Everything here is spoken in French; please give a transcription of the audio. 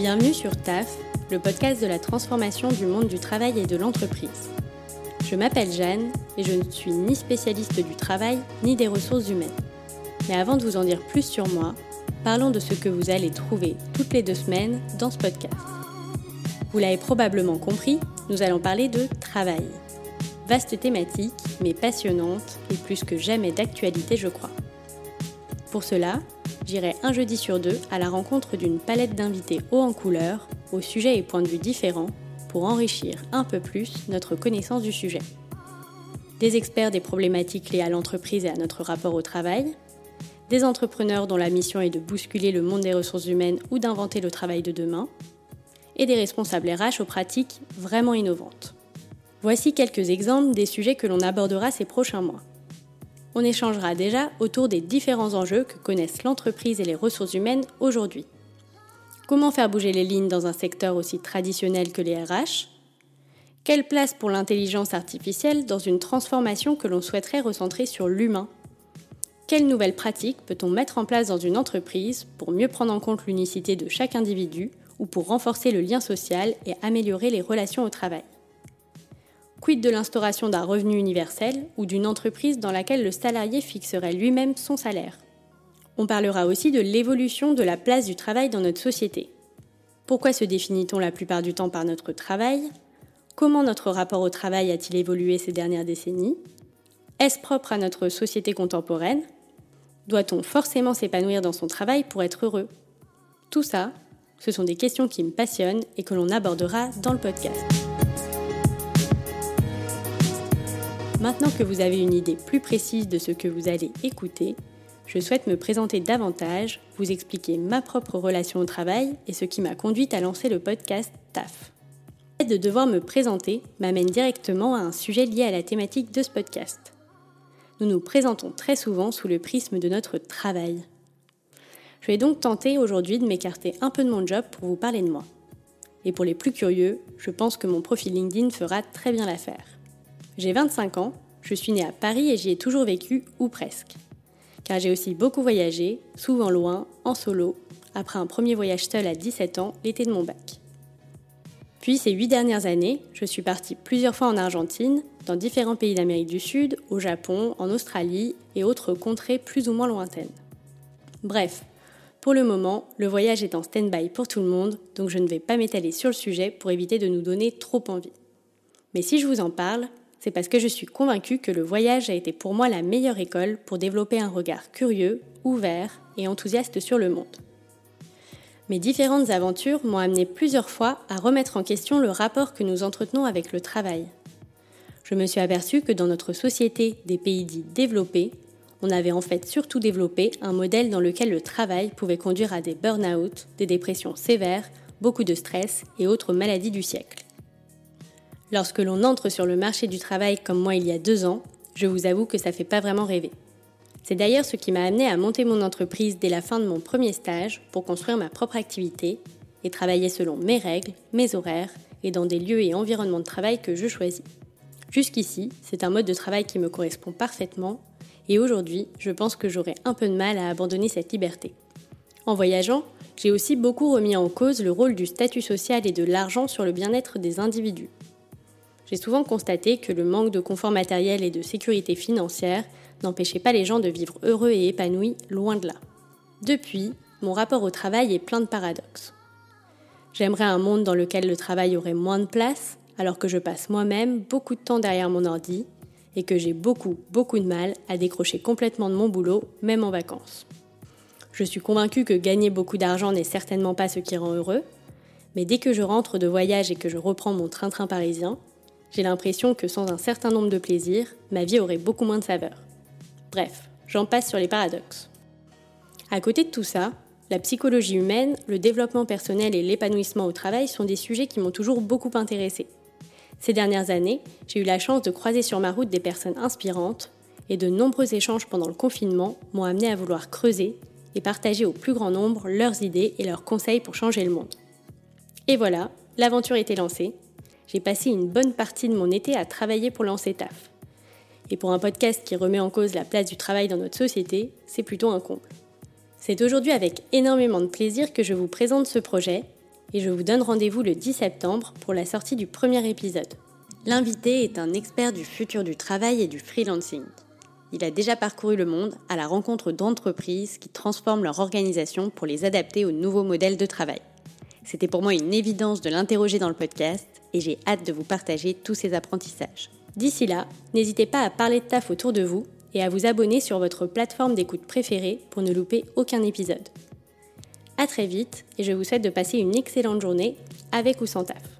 Bienvenue sur TAF, le podcast de la transformation du monde du travail et de l'entreprise. Je m'appelle Jeanne et je ne suis ni spécialiste du travail ni des ressources humaines. Mais avant de vous en dire plus sur moi, parlons de ce que vous allez trouver toutes les deux semaines dans ce podcast. Vous l'avez probablement compris, nous allons parler de travail. Vaste thématique, mais passionnante et plus que jamais d'actualité, je crois. Pour cela, j'irai un jeudi sur deux à la rencontre d'une palette d'invités hauts en couleur, aux sujets et points de vue différents, pour enrichir un peu plus notre connaissance du sujet. Des experts des problématiques liées à l'entreprise et à notre rapport au travail, des entrepreneurs dont la mission est de bousculer le monde des ressources humaines ou d'inventer le travail de demain, et des responsables RH aux pratiques vraiment innovantes. Voici quelques exemples des sujets que l'on abordera ces prochains mois. On échangera déjà autour des différents enjeux que connaissent l'entreprise et les ressources humaines aujourd'hui. Comment faire bouger les lignes dans un secteur aussi traditionnel que les RH Quelle place pour l'intelligence artificielle dans une transformation que l'on souhaiterait recentrer sur l'humain? Quelles nouvelles pratiques peut-on mettre en place dans une entreprise pour mieux prendre en compte l'unicité de chaque individu ou pour renforcer le lien social et améliorer les relations au travail? Quid de l'instauration d'un revenu universel ou d'une entreprise dans laquelle le salarié fixerait lui-même son salaire? On parlera aussi de l'évolution de la place du travail dans notre société. Pourquoi se définit-on la plupart du temps par notre travail? Comment notre rapport au travail a-t-il évolué ces dernières décennies? Est-ce propre à notre société contemporaine? Doit-on forcément s'épanouir dans son travail pour être heureux? Tout ça, ce sont des questions qui me passionnent et que l'on abordera dans le podcast. Maintenant que vous avez une idée plus précise de ce que vous allez écouter, je souhaite me présenter davantage, vous expliquer ma propre relation au travail et ce qui m'a conduite à lancer le podcast TAF. Le fait de devoir me présenter m'amène directement à un sujet lié à la thématique de ce podcast. Nous nous présentons très souvent sous le prisme de notre travail. Je vais donc tenter aujourd'hui de m'écarter un peu de mon job pour vous parler de moi. Et pour les plus curieux, je pense que mon profil LinkedIn fera très bien l'affaire. J'ai 25 ans, je suis née à Paris et j'y ai toujours vécu, ou presque. Car j'ai aussi beaucoup voyagé, souvent loin, en solo, après un premier voyage seul à 17 ans, l'été de mon bac. Puis ces huit dernières années, je suis partie plusieurs fois en Argentine, dans différents pays d'Amérique du Sud, au Japon, en Australie et autres contrées plus ou moins lointaines. Bref, pour le moment, le voyage est en stand-by pour tout le monde, donc je ne vais pas m'étaler sur le sujet pour éviter de nous donner trop envie. Mais si je vous en parle, c'est parce que je suis convaincue que le voyage a été pour moi la meilleure école pour développer un regard curieux, ouvert et enthousiaste sur le monde. Mes différentes aventures m'ont amené plusieurs fois à remettre en question le rapport que nous entretenons avec le travail. Je me suis aperçue que dans notre société des pays dits développés, on avait en fait surtout développé un modèle dans lequel le travail pouvait conduire à des burn-out, des dépressions sévères, beaucoup de stress et autres maladies du siècle. Lorsque l'on entre sur le marché du travail comme moi il y a deux ans, je vous avoue que ça fait pas vraiment rêver. C'est d'ailleurs ce qui m'a amené à monter mon entreprise dès la fin de mon premier stage pour construire ma propre activité et travailler selon mes règles, mes horaires et dans des lieux et environnements de travail que je choisis. Jusqu'ici, c'est un mode de travail qui me correspond parfaitement et aujourd'hui, je pense que j'aurai un peu de mal à abandonner cette liberté. En voyageant, j'ai aussi beaucoup remis en cause le rôle du statut social et de l'argent sur le bien-être des individus j'ai souvent constaté que le manque de confort matériel et de sécurité financière n'empêchait pas les gens de vivre heureux et épanouis, loin de là. Depuis, mon rapport au travail est plein de paradoxes. J'aimerais un monde dans lequel le travail aurait moins de place, alors que je passe moi-même beaucoup de temps derrière mon ordi et que j'ai beaucoup, beaucoup de mal à décrocher complètement de mon boulot, même en vacances. Je suis convaincue que gagner beaucoup d'argent n'est certainement pas ce qui rend heureux, mais dès que je rentre de voyage et que je reprends mon train-train parisien, j'ai l'impression que sans un certain nombre de plaisirs, ma vie aurait beaucoup moins de saveur. Bref, j'en passe sur les paradoxes. À côté de tout ça, la psychologie humaine, le développement personnel et l'épanouissement au travail sont des sujets qui m'ont toujours beaucoup intéressé. Ces dernières années, j'ai eu la chance de croiser sur ma route des personnes inspirantes et de nombreux échanges pendant le confinement m'ont amené à vouloir creuser et partager au plus grand nombre leurs idées et leurs conseils pour changer le monde. Et voilà, l'aventure était lancée j'ai passé une bonne partie de mon été à travailler pour lancer TAF. Et pour un podcast qui remet en cause la place du travail dans notre société, c'est plutôt un comble. C'est aujourd'hui avec énormément de plaisir que je vous présente ce projet, et je vous donne rendez-vous le 10 septembre pour la sortie du premier épisode. L'invité est un expert du futur du travail et du freelancing. Il a déjà parcouru le monde à la rencontre d'entreprises qui transforment leur organisation pour les adapter aux nouveaux modèles de travail. C'était pour moi une évidence de l'interroger dans le podcast et j'ai hâte de vous partager tous ces apprentissages. D'ici là, n'hésitez pas à parler de taf autour de vous et à vous abonner sur votre plateforme d'écoute préférée pour ne louper aucun épisode. A très vite et je vous souhaite de passer une excellente journée avec ou sans taf.